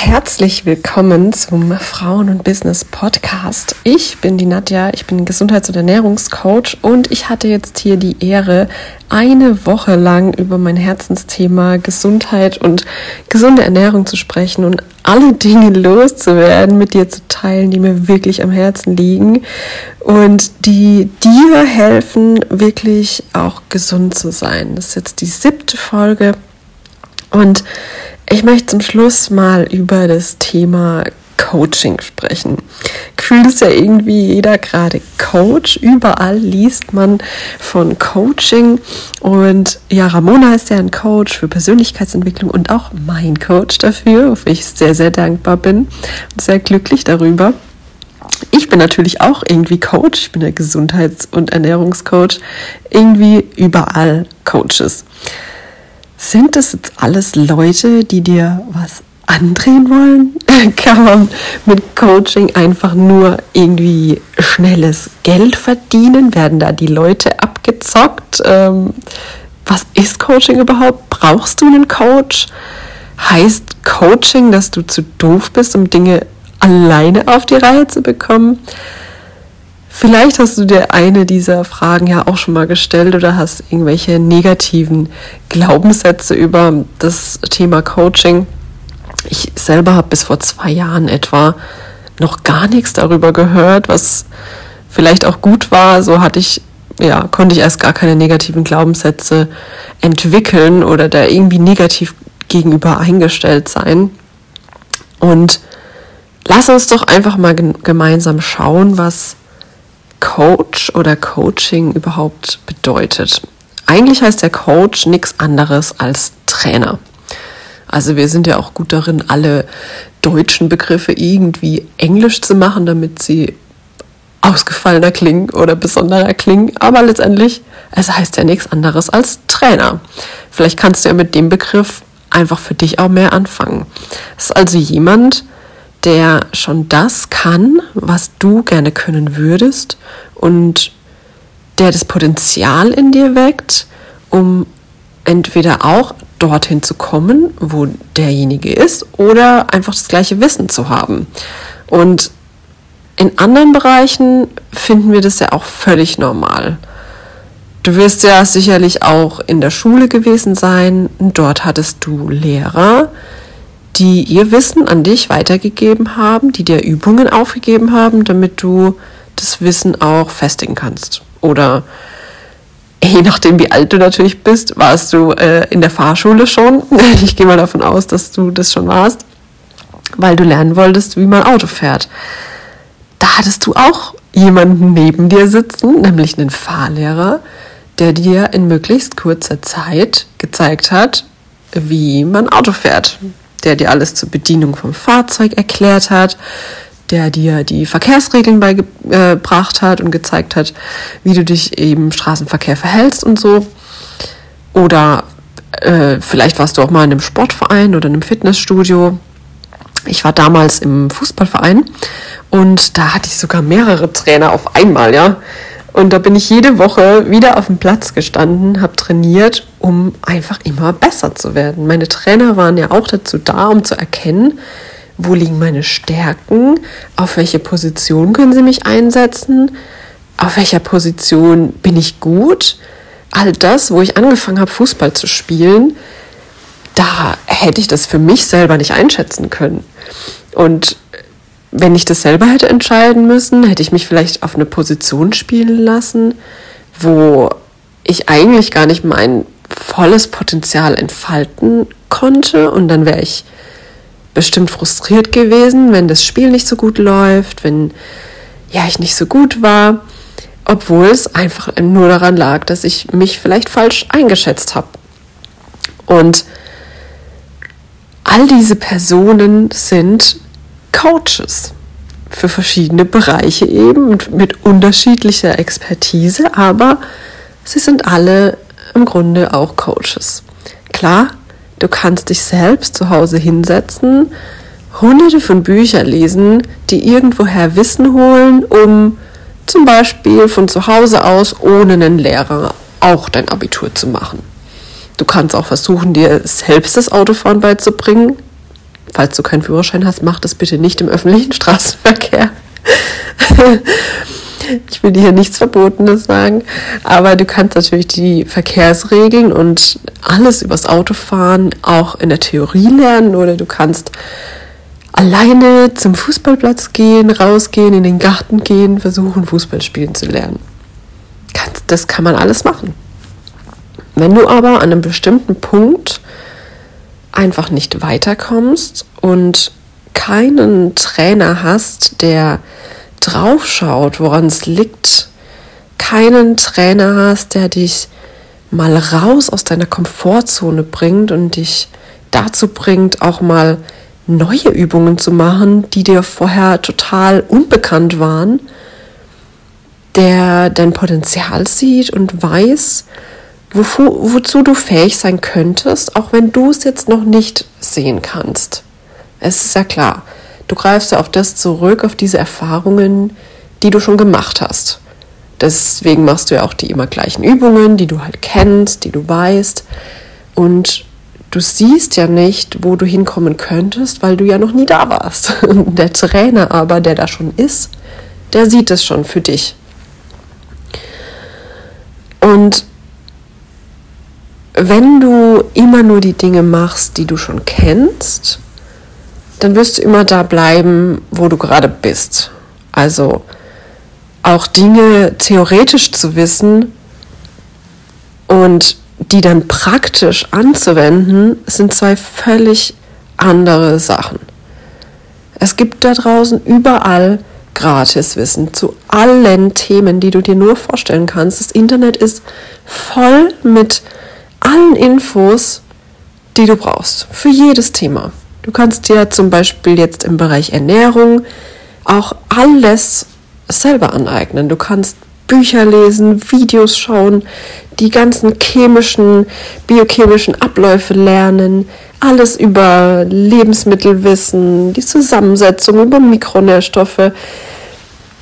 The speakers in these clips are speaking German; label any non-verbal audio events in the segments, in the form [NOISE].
Herzlich willkommen zum Frauen- und Business Podcast. Ich bin die Nadja, ich bin Gesundheits- und Ernährungscoach und ich hatte jetzt hier die Ehre, eine Woche lang über mein Herzensthema Gesundheit und gesunde Ernährung zu sprechen und alle Dinge loszuwerden, mit dir zu teilen, die mir wirklich am Herzen liegen und die dir helfen, wirklich auch gesund zu sein. Das ist jetzt die siebte Folge und ich möchte zum Schluss mal über das Thema Coaching sprechen. Gefühlt ist ja irgendwie jeder gerade Coach. Überall liest man von Coaching. Und ja, Ramona ist ja ein Coach für Persönlichkeitsentwicklung und auch mein Coach dafür, wofür ich sehr, sehr dankbar bin und sehr glücklich darüber. Ich bin natürlich auch irgendwie Coach. Ich bin der Gesundheits- und Ernährungscoach. Irgendwie überall Coaches. Sind das jetzt alles Leute, die dir was andrehen wollen? [LAUGHS] Kann man mit Coaching einfach nur irgendwie schnelles Geld verdienen? Werden da die Leute abgezockt? Ähm, was ist Coaching überhaupt? Brauchst du einen Coach? Heißt Coaching, dass du zu doof bist, um Dinge alleine auf die Reihe zu bekommen? Vielleicht hast du dir eine dieser Fragen ja auch schon mal gestellt oder hast irgendwelche negativen Glaubenssätze über das Thema Coaching. Ich selber habe bis vor zwei Jahren etwa noch gar nichts darüber gehört, was vielleicht auch gut war. So hatte ich, ja, konnte ich erst gar keine negativen Glaubenssätze entwickeln oder da irgendwie negativ gegenüber eingestellt sein. Und lass uns doch einfach mal gemeinsam schauen, was Coach oder Coaching überhaupt bedeutet. Eigentlich heißt der Coach nichts anderes als Trainer. Also wir sind ja auch gut darin, alle deutschen Begriffe irgendwie englisch zu machen, damit sie ausgefallener klingen oder besonderer klingen. Aber letztendlich, es heißt ja nichts anderes als Trainer. Vielleicht kannst du ja mit dem Begriff einfach für dich auch mehr anfangen. Es ist also jemand, der schon das kann, was du gerne können würdest und der das Potenzial in dir weckt, um entweder auch dorthin zu kommen, wo derjenige ist, oder einfach das gleiche Wissen zu haben. Und in anderen Bereichen finden wir das ja auch völlig normal. Du wirst ja sicherlich auch in der Schule gewesen sein. Dort hattest du Lehrer, die ihr Wissen an dich weitergegeben haben, die dir Übungen aufgegeben haben, damit du das Wissen auch festigen kannst. Oder je nachdem, wie alt du natürlich bist, warst du äh, in der Fahrschule schon. [LAUGHS] Ich gehe mal davon aus, dass du das schon warst, weil du lernen wolltest, wie man Auto fährt. Da hattest du auch jemanden neben dir sitzen, nämlich einen Fahrlehrer, der dir in möglichst kurzer Zeit gezeigt hat, wie man Auto fährt, der dir alles zur Bedienung vom Fahrzeug erklärt hat, der dir die Verkehrsregeln beigebracht hat und gezeigt hat, wie du dich im Straßenverkehr verhältst und so. Oder äh, vielleicht warst du auch mal in einem Sportverein oder in einem Fitnessstudio. Ich war damals im Fußballverein und da hatte ich sogar mehrere Trainer auf einmal, ja. Und da bin ich jede Woche wieder auf dem Platz gestanden, habe trainiert, um einfach immer besser zu werden. Meine Trainer waren ja auch dazu da, um zu erkennen, wo liegen meine Stärken, auf welche Position können sie mich einsetzen, auf welcher Position bin ich gut. All das, wo ich angefangen habe, Fußball zu spielen, da hätte ich das für mich selber nicht einschätzen können. Und wenn ich das selber hätte entscheiden müssen, hätte ich mich vielleicht auf eine Position spielen lassen, wo ich eigentlich gar nicht mein volles Potenzial entfalten konnte und dann wäre ich bestimmt frustriert gewesen, wenn das Spiel nicht so gut läuft, wenn ja ich nicht so gut war, obwohl es einfach nur daran lag, dass ich mich vielleicht falsch eingeschätzt habe. Und all diese Personen sind Coaches für verschiedene Bereiche eben mit, mit unterschiedlicher Expertise, aber sie sind alle im Grunde auch Coaches. Klar, du kannst dich selbst zu Hause hinsetzen, hunderte von Büchern lesen, die irgendwoher Wissen holen, um zum Beispiel von zu Hause aus ohne einen Lehrer auch dein Abitur zu machen. Du kannst auch versuchen, dir selbst das Autofahren beizubringen. Falls du keinen Führerschein hast, mach das bitte nicht im öffentlichen [LAUGHS] Straßenverkehr. [LAUGHS] ich will dir hier nichts Verbotenes sagen, aber du kannst natürlich die Verkehrsregeln und alles übers Autofahren auch in der Theorie lernen oder du kannst alleine zum Fußballplatz gehen, rausgehen, in den Garten gehen, versuchen Fußball spielen zu lernen. Das kann man alles machen. Wenn du aber an einem bestimmten Punkt einfach nicht weiterkommst und keinen Trainer hast, der draufschaut, woran es liegt, keinen Trainer hast, der dich mal raus aus deiner Komfortzone bringt und dich dazu bringt, auch mal neue Übungen zu machen, die dir vorher total unbekannt waren, der dein Potenzial sieht und weiß, wozu, wozu du fähig sein könntest, auch wenn du es jetzt noch nicht sehen kannst. Es ist ja klar, du greifst ja auf das zurück, auf diese Erfahrungen, die du schon gemacht hast. Deswegen machst du ja auch die immer gleichen Übungen, die du halt kennst, die du weißt. Und du siehst ja nicht, wo du hinkommen könntest, weil du ja noch nie da warst. [LAUGHS] Der Trainer aber, der da schon ist, der sieht es schon für dich. Und wenn du immer nur die Dinge machst, die du schon kennst, dann wirst du immer da bleiben, wo du gerade bist. Also auch Dinge theoretisch zu wissen und die dann praktisch anzuwenden, sind zwei völlig andere Sachen. Es gibt da draußen überall Gratiswissen zu allen Themen, die du dir nur vorstellen kannst. Das Internet ist voll mit allen Infos, die du brauchst, für jedes Thema. Du kannst dir zum Beispiel jetzt im Bereich Ernährung auch alles selber aneignen. Du kannst Bücher lesen, Videos schauen, die ganzen chemischen, biochemischen Abläufe lernen, alles über Lebensmittel wissen, die Zusammensetzung über Mikronährstoffe.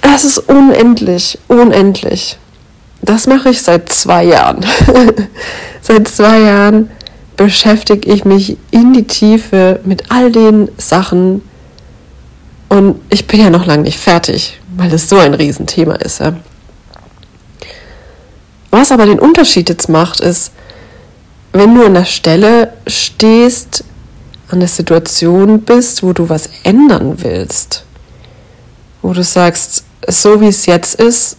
Es ist unendlich, unendlich. Das mache ich seit zwei Jahren. [LAUGHS] seit zwei Jahren beschäftige ich mich in die Tiefe mit all den Sachen und ich bin ja noch lange nicht fertig, weil es so ein Riesenthema ist. Ja. Was aber den Unterschied jetzt macht, ist, wenn du an der Stelle stehst, an der Situation bist, wo du was ändern willst, wo du sagst, so wie es jetzt ist,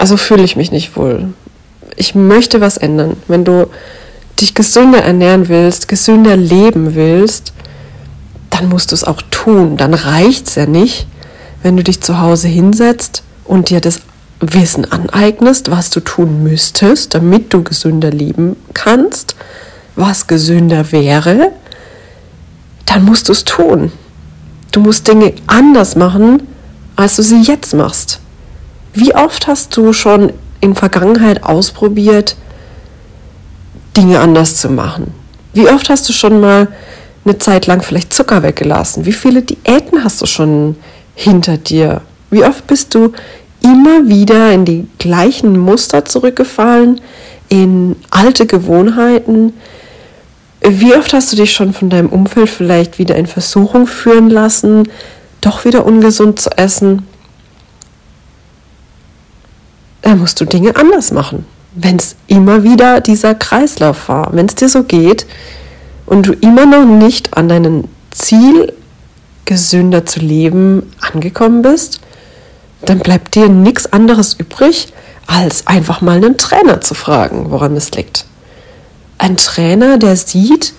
also fühle ich mich nicht wohl. Ich möchte was ändern. Wenn du dich gesünder ernähren willst, gesünder leben willst, dann musst du es auch tun. Dann reicht es ja nicht, wenn du dich zu Hause hinsetzt und dir das Wissen aneignest, was du tun müsstest, damit du gesünder leben kannst, was gesünder wäre, dann musst du es tun. Du musst Dinge anders machen, als du sie jetzt machst. Wie oft hast du schon in Vergangenheit ausprobiert, Dinge anders zu machen? Wie oft hast du schon mal eine Zeit lang vielleicht Zucker weggelassen? Wie viele Diäten hast du schon hinter dir? Wie oft bist du immer wieder in die gleichen Muster zurückgefallen, in alte Gewohnheiten. Wie oft hast du dich schon von deinem Umfeld vielleicht wieder in Versuchung führen lassen, doch wieder ungesund zu essen? Da musst du Dinge anders machen, wenn es immer wieder dieser Kreislauf war, wenn es dir so geht und du immer noch nicht an deinem Ziel, gesünder zu leben, angekommen bist dann bleibt dir nichts anderes übrig, als einfach mal einen Trainer zu fragen, woran es liegt. Ein Trainer, der sieht,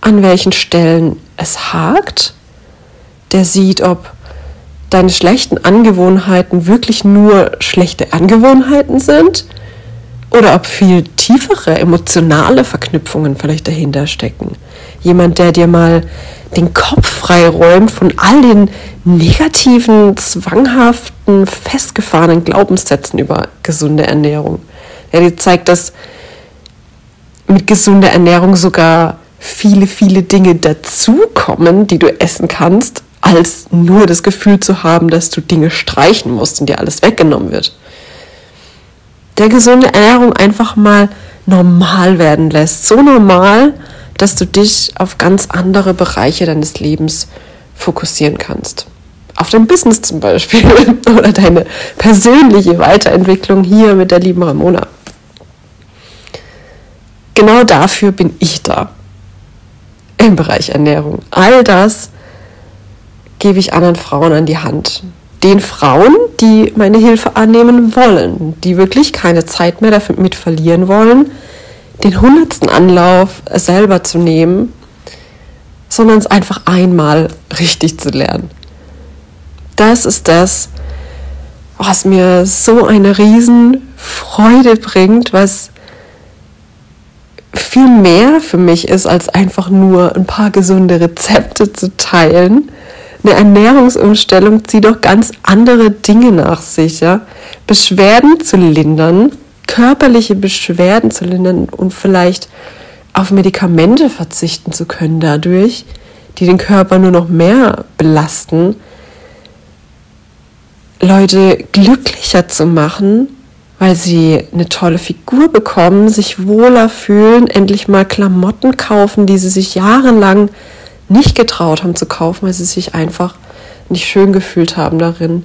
an welchen Stellen es hakt, der sieht, ob deine schlechten Angewohnheiten wirklich nur schlechte Angewohnheiten sind oder ob viel tiefere emotionale Verknüpfungen vielleicht dahinter stecken. Jemand, der dir mal den Kopf freiräumt von all den negativen, zwanghaften, festgefahrenen Glaubenssätzen über gesunde Ernährung. Der dir zeigt, dass mit gesunder Ernährung sogar viele, viele Dinge dazukommen, die du essen kannst, als nur das Gefühl zu haben, dass du Dinge streichen musst und dir alles weggenommen wird. Der gesunde Ernährung einfach mal normal werden lässt. So normal, dass du dich auf ganz andere Bereiche deines Lebens fokussieren kannst. Auf dein Business zum Beispiel [LAUGHS] oder deine persönliche Weiterentwicklung hier mit der lieben Ramona. Genau dafür bin ich da im Bereich Ernährung. All das gebe ich anderen Frauen an die Hand. Den Frauen, die meine Hilfe annehmen wollen, die wirklich keine Zeit mehr damit verlieren wollen, den hundertsten Anlauf selber zu nehmen, sondern es einfach einmal richtig zu lernen. Das ist das, was mir so eine Riesenfreude bringt, was viel mehr für mich ist, als einfach nur ein paar gesunde Rezepte zu teilen. Eine Ernährungsumstellung zieht doch ganz andere Dinge nach sich. Ja? Beschwerden zu lindern, körperliche Beschwerden zu lindern und vielleicht auf Medikamente verzichten zu können dadurch, die den Körper nur noch mehr belasten, Leute glücklicher zu machen, weil sie eine tolle Figur bekommen, sich wohler fühlen, endlich mal Klamotten kaufen, die sie sich jahrelang nicht getraut haben zu kaufen, weil sie sich einfach nicht schön gefühlt haben darin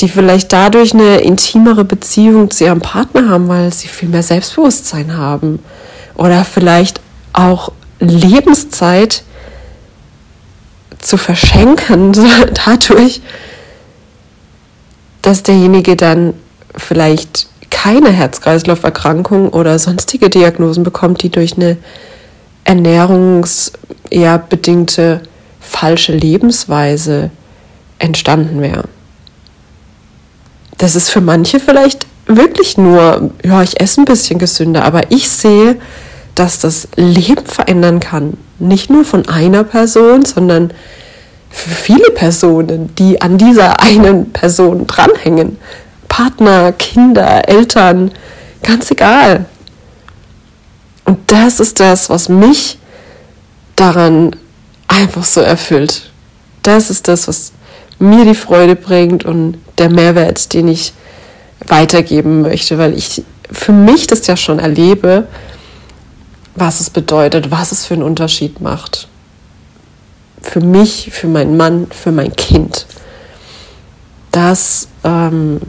die vielleicht dadurch eine intimere Beziehung zu ihrem Partner haben, weil sie viel mehr Selbstbewusstsein haben. Oder vielleicht auch Lebenszeit zu verschenken [LAUGHS] dadurch, dass derjenige dann vielleicht keine Herz-Kreislauf-Erkrankung oder sonstige Diagnosen bekommt, die durch eine ernährungs eher bedingte falsche Lebensweise entstanden wäre das ist für manche vielleicht wirklich nur, ja, ich esse ein bisschen gesünder, aber ich sehe, dass das Leben verändern kann. Nicht nur von einer Person, sondern für viele Personen, die an dieser einen Person dranhängen. Partner, Kinder, Eltern, ganz egal. Und das ist das, was mich daran einfach so erfüllt. Das ist das, was mir die Freude bringt und der Mehrwert, den ich weitergeben möchte, weil ich für mich das ja schon erlebe, was es bedeutet, was es für einen Unterschied macht. Für mich, für meinen Mann, für mein Kind. Das, ähm,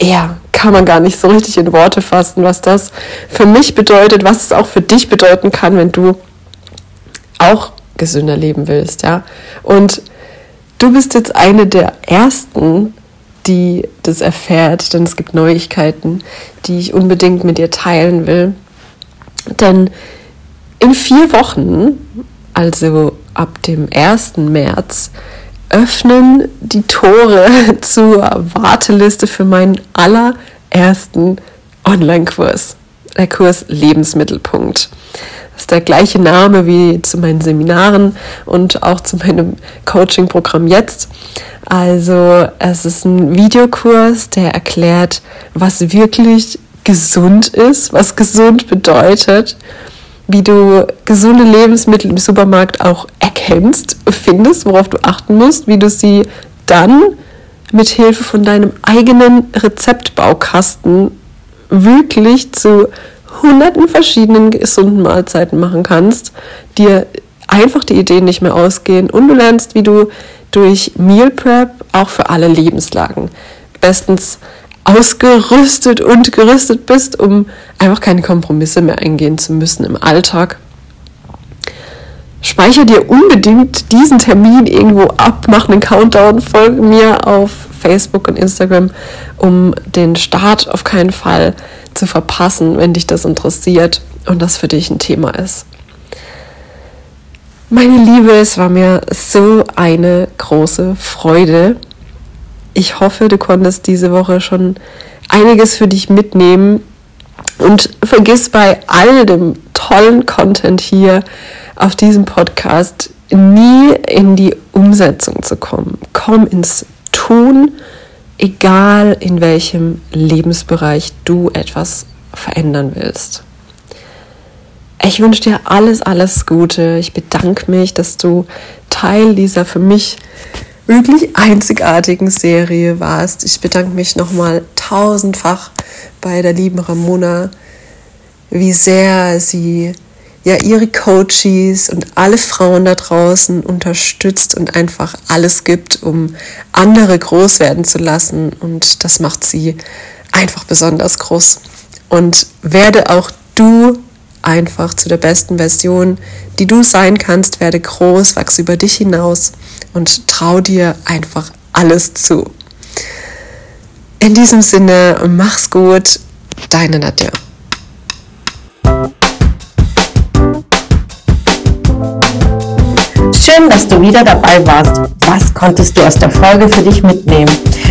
ja, kann man gar nicht so richtig in Worte fassen, was das für mich bedeutet, was es auch für dich bedeuten kann, wenn du auch gesünder leben willst, ja. Und Du bist jetzt eine der ersten, die das erfährt, denn es gibt Neuigkeiten, die ich unbedingt mit dir teilen will. Denn in vier Wochen, also ab dem 1. März, öffnen die Tore [LAUGHS] zur Warteliste für meinen allerersten Online-Kurs, der Kurs Lebensmittelpunkt. Das ist der gleiche Name wie zu meinen Seminaren und auch zu meinem Coaching-Programm jetzt. Also es ist ein Videokurs, der erklärt, was wirklich gesund ist, was gesund bedeutet, wie du gesunde Lebensmittel im Supermarkt auch erkennst, findest, worauf du achten musst, wie du sie dann mit Hilfe von deinem eigenen Rezeptbaukasten wirklich zu hunderten verschiedenen gesunden Mahlzeiten machen kannst, dir einfach die Ideen nicht mehr ausgehen und du lernst, wie du durch Meal Prep auch für alle Lebenslagen bestens ausgerüstet und gerüstet bist, um einfach keine Kompromisse mehr eingehen zu müssen im Alltag. Speicher dir unbedingt diesen Termin irgendwo ab, mach einen Countdown, folge mir auf Facebook und Instagram, um den Start auf keinen Fall zu verpassen, wenn dich das interessiert und das für dich ein Thema ist. Meine Liebe, es war mir so eine große Freude. Ich hoffe, du konntest diese Woche schon einiges für dich mitnehmen und vergiss bei all dem tollen Content hier auf diesem Podcast nie in die Umsetzung zu kommen. Komm ins Tun, egal in welchem Lebensbereich du etwas verändern willst. Ich wünsche dir alles, alles Gute. Ich bedanke mich, dass du Teil dieser für mich wirklich einzigartigen Serie warst. Ich bedanke mich nochmal tausendfach bei der lieben Ramona, wie sehr sie ja ihre Coaches und alle Frauen da draußen unterstützt und einfach alles gibt, um andere groß werden zu lassen. Und das macht sie einfach besonders groß. Und werde auch du einfach zu der besten Version, die du sein kannst, werde groß, wachse über dich hinaus und trau dir einfach alles zu. In diesem Sinne, mach's gut, deine Nadja. Schön, dass du wieder dabei warst. Was konntest du aus der Folge für dich mitnehmen?